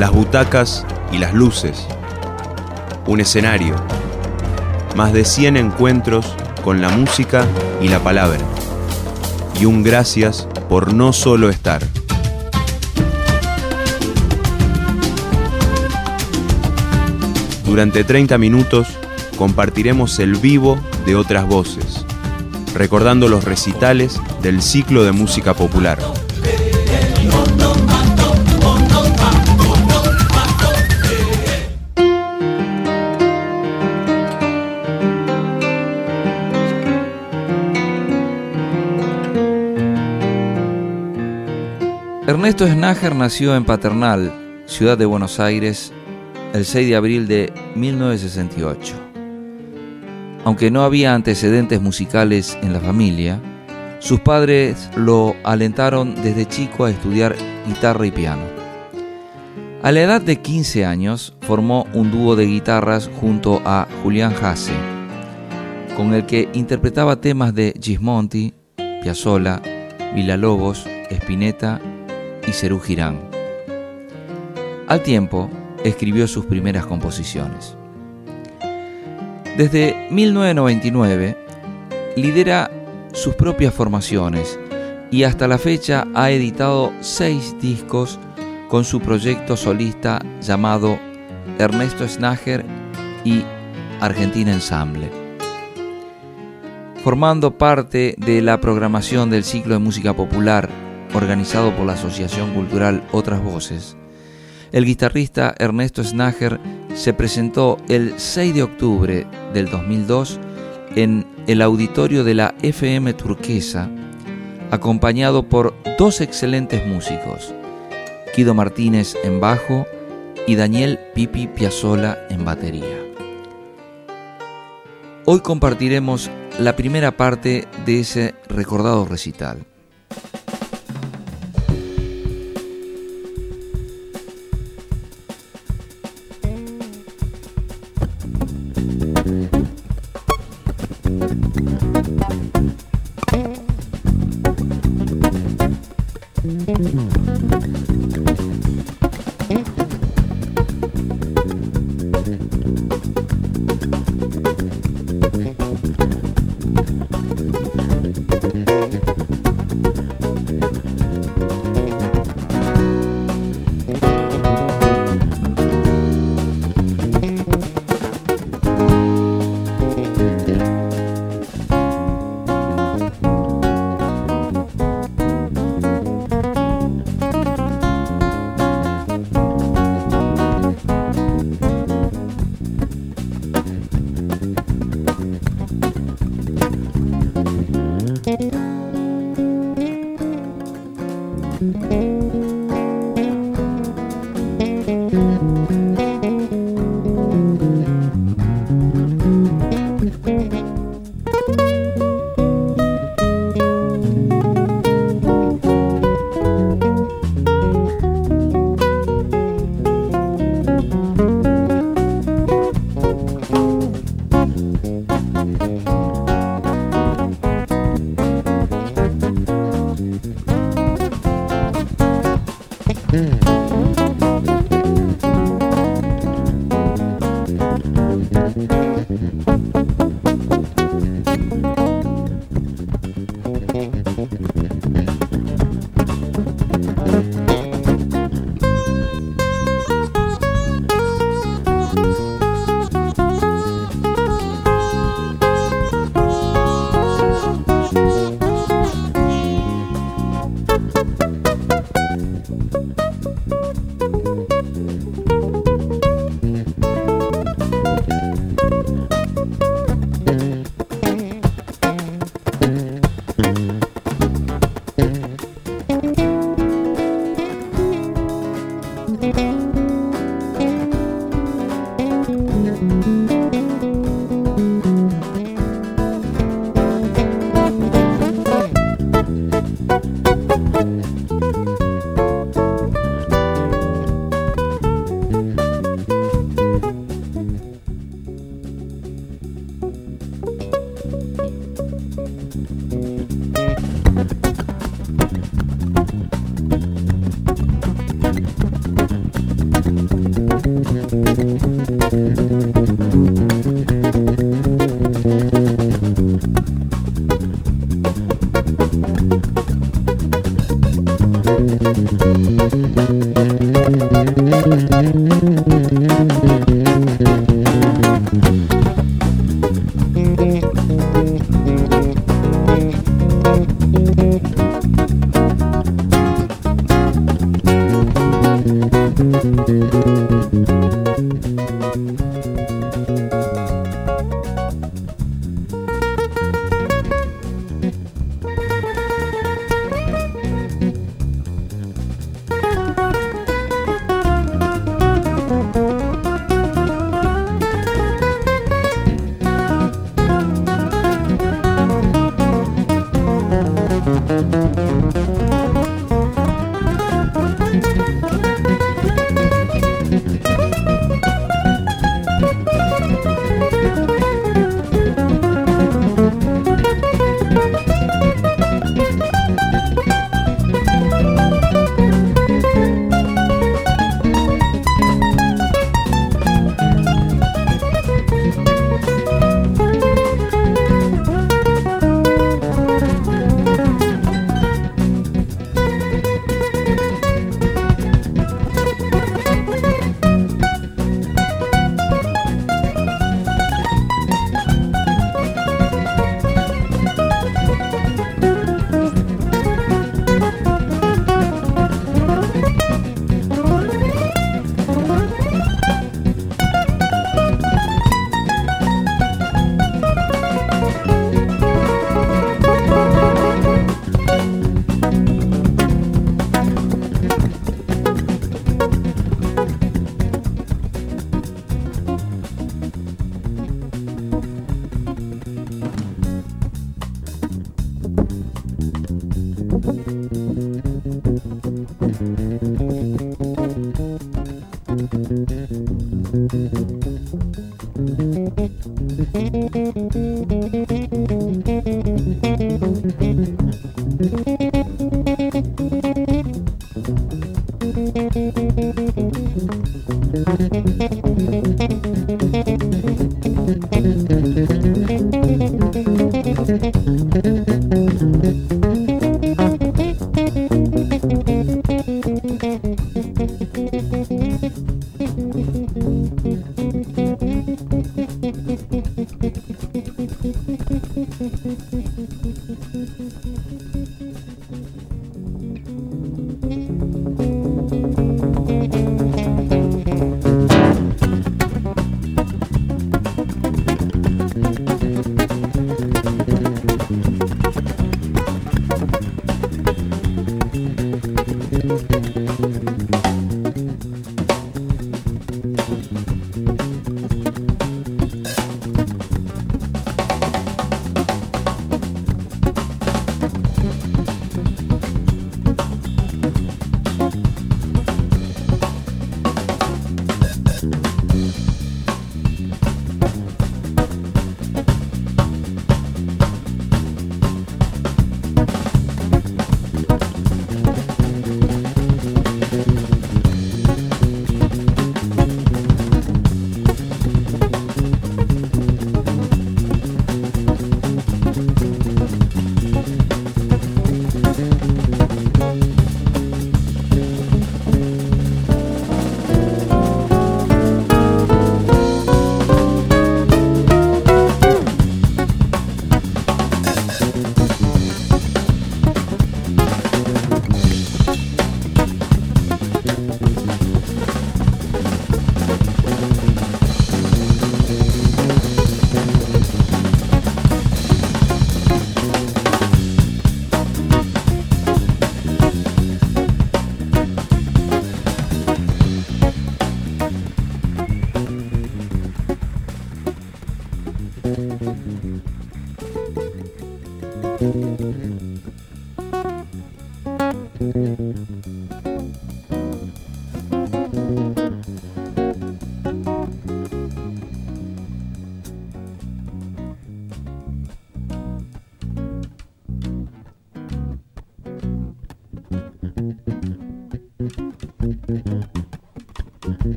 Las butacas y las luces. Un escenario. Más de 100 encuentros con la música y la palabra. Y un gracias por no solo estar. Durante 30 minutos compartiremos el vivo de otras voces, recordando los recitales del ciclo de música popular. Ernesto Snager nació en Paternal, ciudad de Buenos Aires, el 6 de abril de 1968. Aunque no había antecedentes musicales en la familia, sus padres lo alentaron desde chico a estudiar guitarra y piano. A la edad de 15 años formó un dúo de guitarras junto a Julián Hasse, con el que interpretaba temas de Gismonti, Piazzolla, Villalobos, Spinetta y Cerú Girán. Al tiempo, escribió sus primeras composiciones. Desde 1999 lidera sus propias formaciones y hasta la fecha ha editado seis discos con su proyecto solista llamado Ernesto Snager y Argentina Ensemble. Formando parte de la programación del ciclo de música popular organizado por la Asociación Cultural Otras Voces, el guitarrista Ernesto Snager se presentó el 6 de octubre del 2002 en el auditorio de la FM Turquesa, acompañado por dos excelentes músicos, Guido Martínez en bajo y Daniel Pipi Piazzola en batería. Hoy compartiremos la primera parte de ese recordado recital.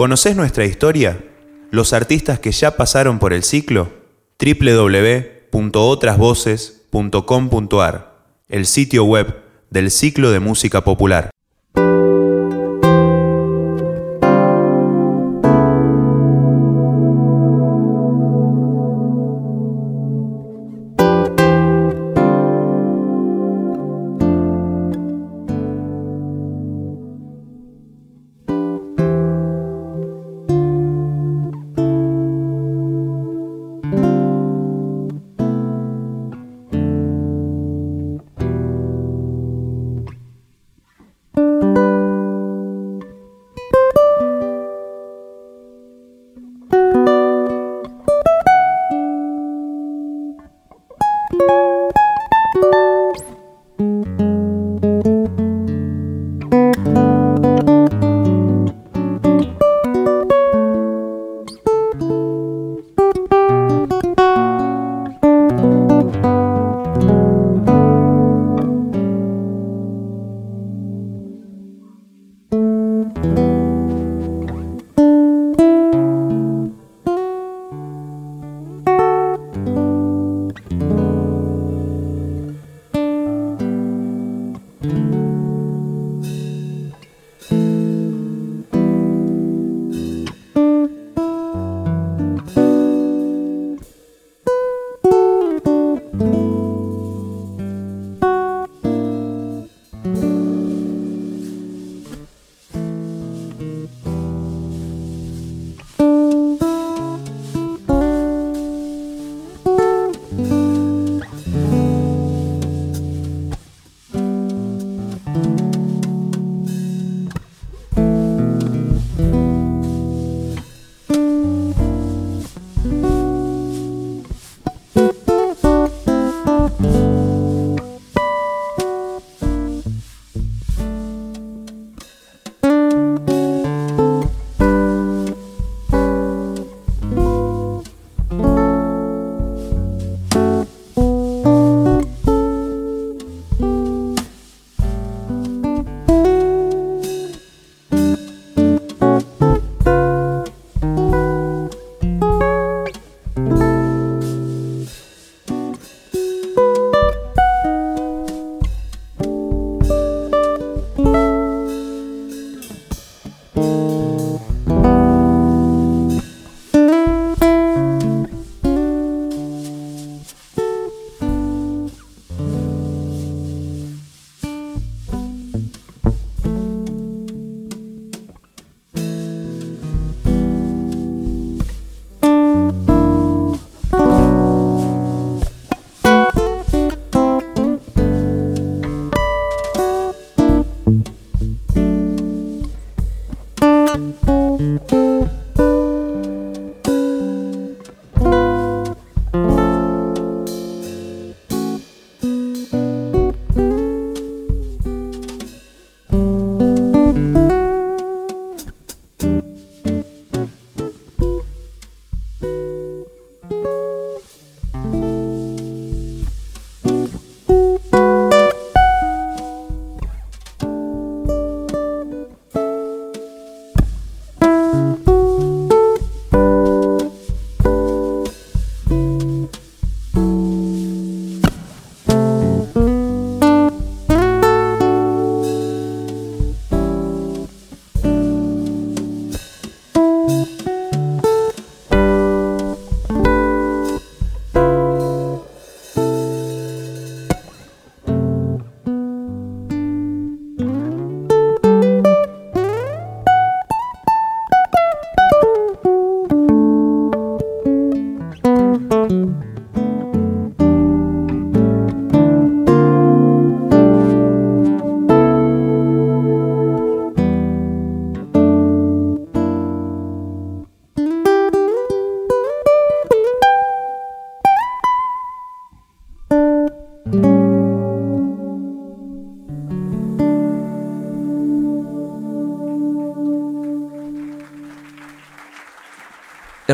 ¿Conoces nuestra historia? ¿Los artistas que ya pasaron por el ciclo? www.otrasvoces.com.ar, el sitio web del ciclo de música popular.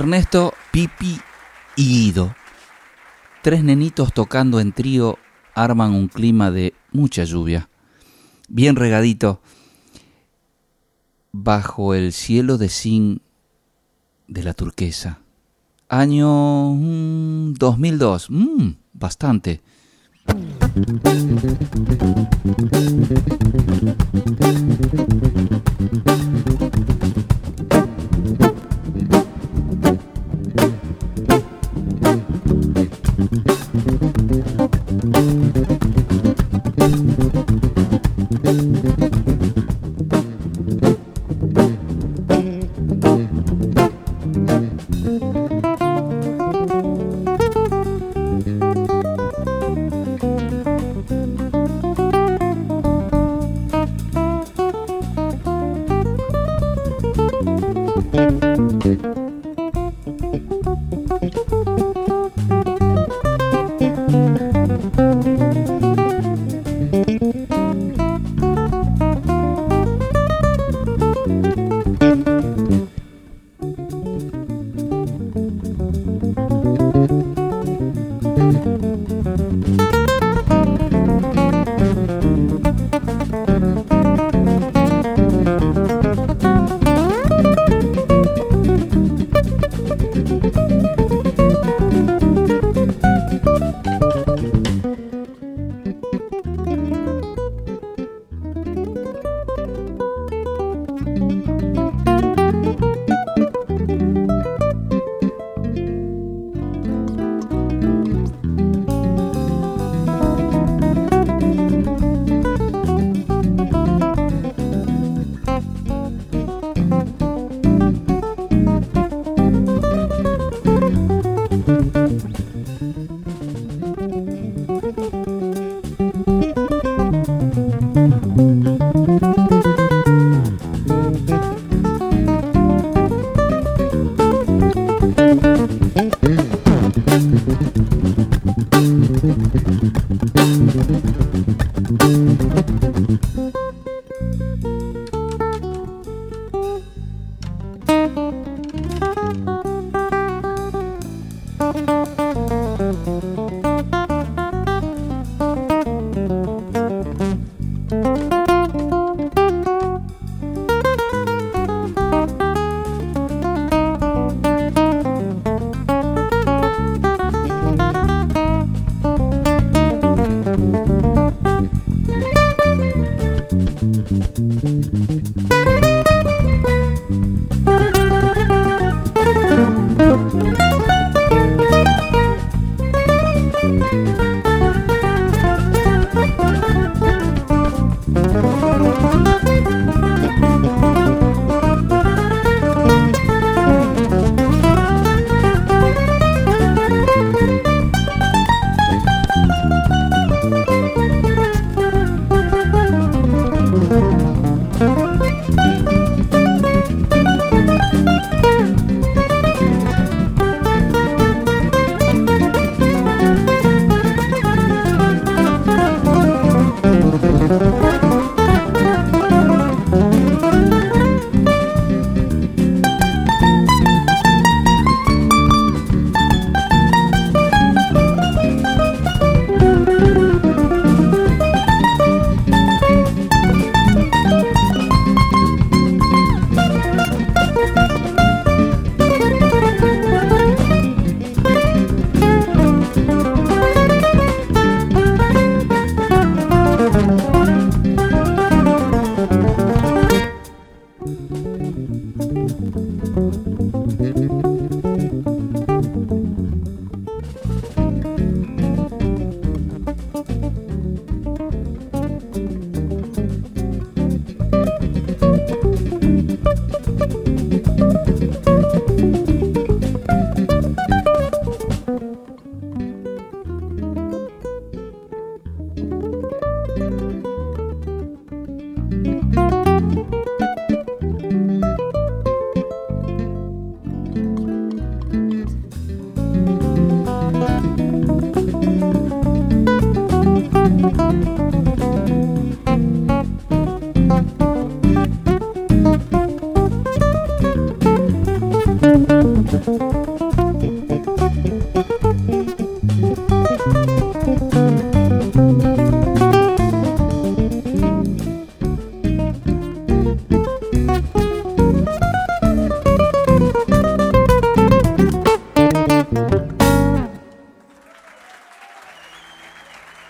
Ernesto, Pipi y Ido. Tres nenitos tocando en trío arman un clima de mucha lluvia. Bien regadito. Bajo el cielo de zinc de la turquesa. Año mm, 2002. Mm, bastante.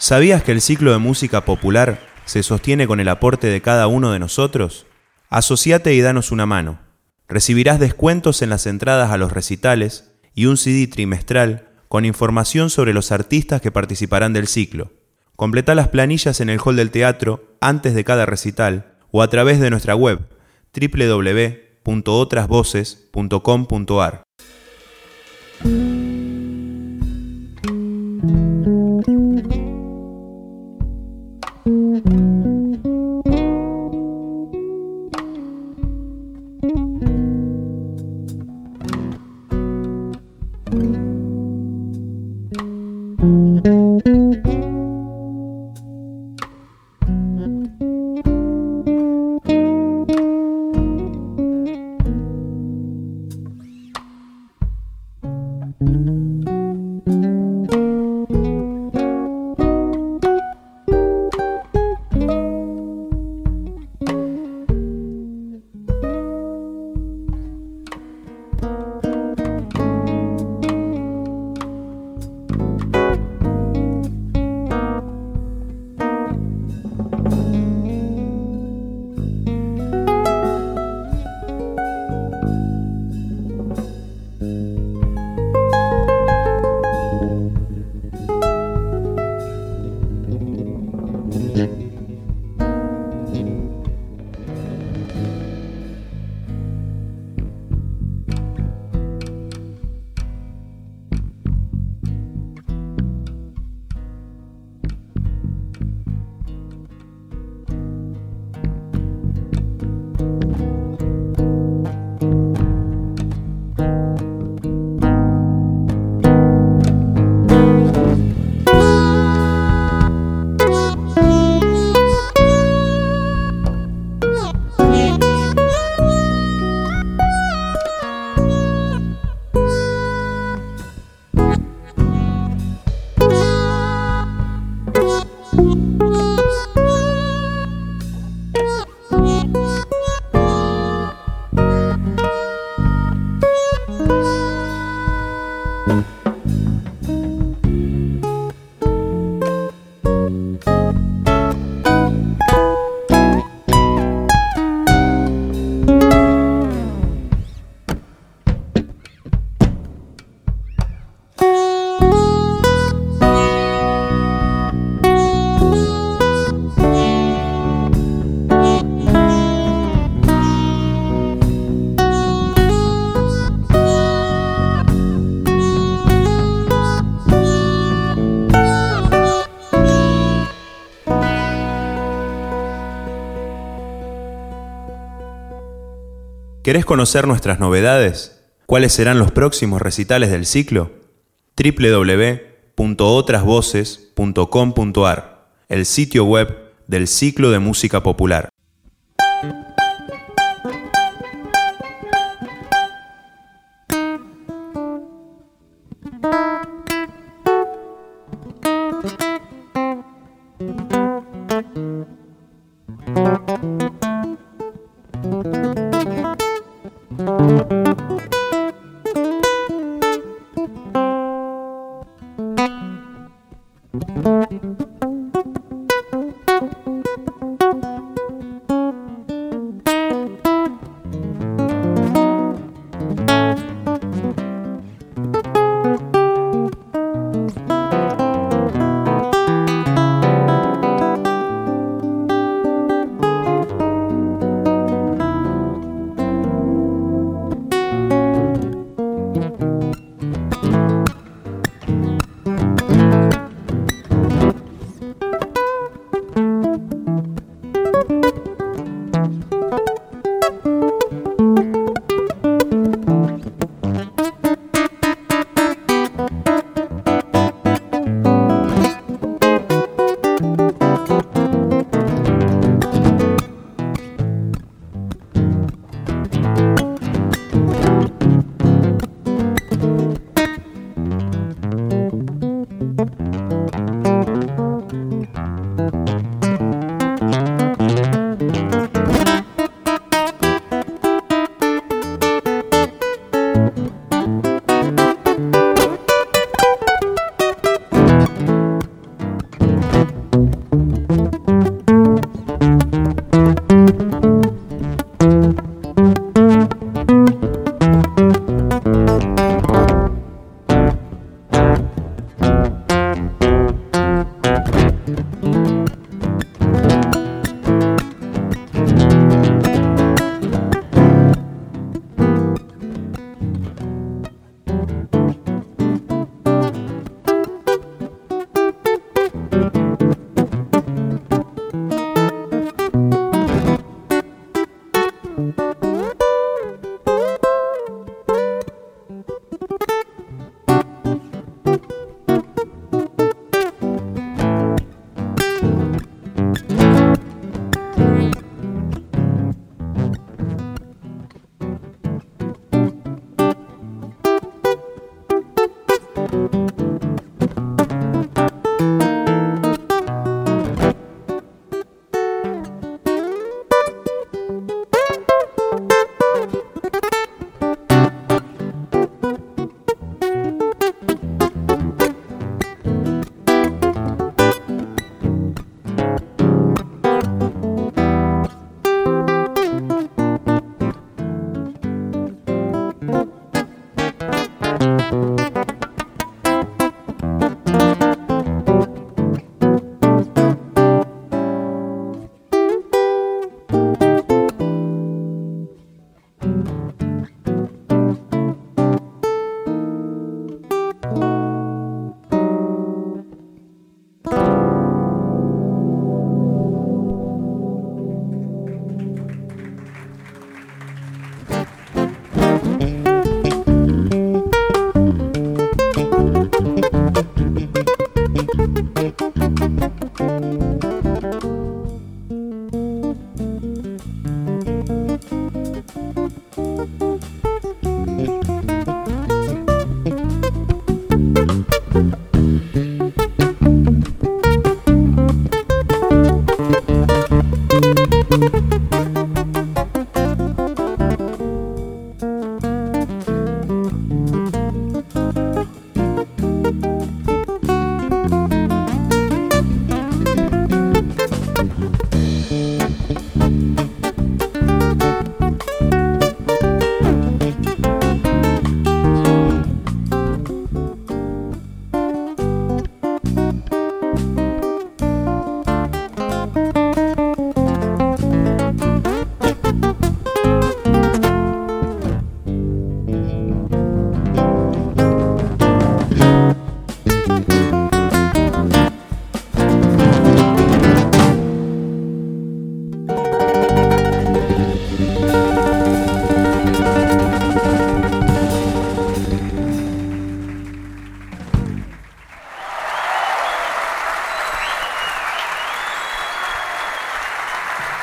¿Sabías que el ciclo de música popular se sostiene con el aporte de cada uno de nosotros? Asociate y danos una mano. Recibirás descuentos en las entradas a los recitales y un CD trimestral con información sobre los artistas que participarán del ciclo. Completa las planillas en el hall del teatro antes de cada recital o a través de nuestra web www.otrasvoces.com.ar. ¿Querés conocer nuestras novedades? ¿Cuáles serán los próximos recitales del ciclo? www.otrasvoces.com.ar, el sitio web del ciclo de música popular.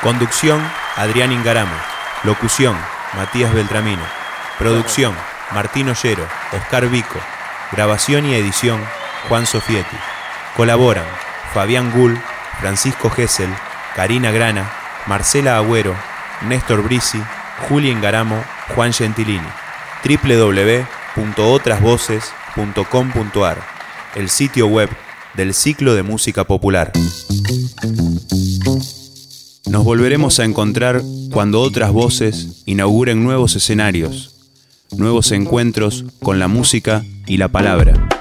Conducción, Adrián Ingaramo. Locución, Matías Beltramino. Producción, Martín Ollero, Oscar Vico. Grabación y edición, Juan Sofietti. Colaboran Fabián Gull, Francisco Gessel, Karina Grana, Marcela Agüero, Néstor Brisi, Julia Ingaramo, Juan Gentilini. www.otrasvoces.com.ar El sitio web del ciclo de música popular. Nos volveremos a encontrar cuando otras voces inauguren nuevos escenarios, nuevos encuentros con la música y la palabra.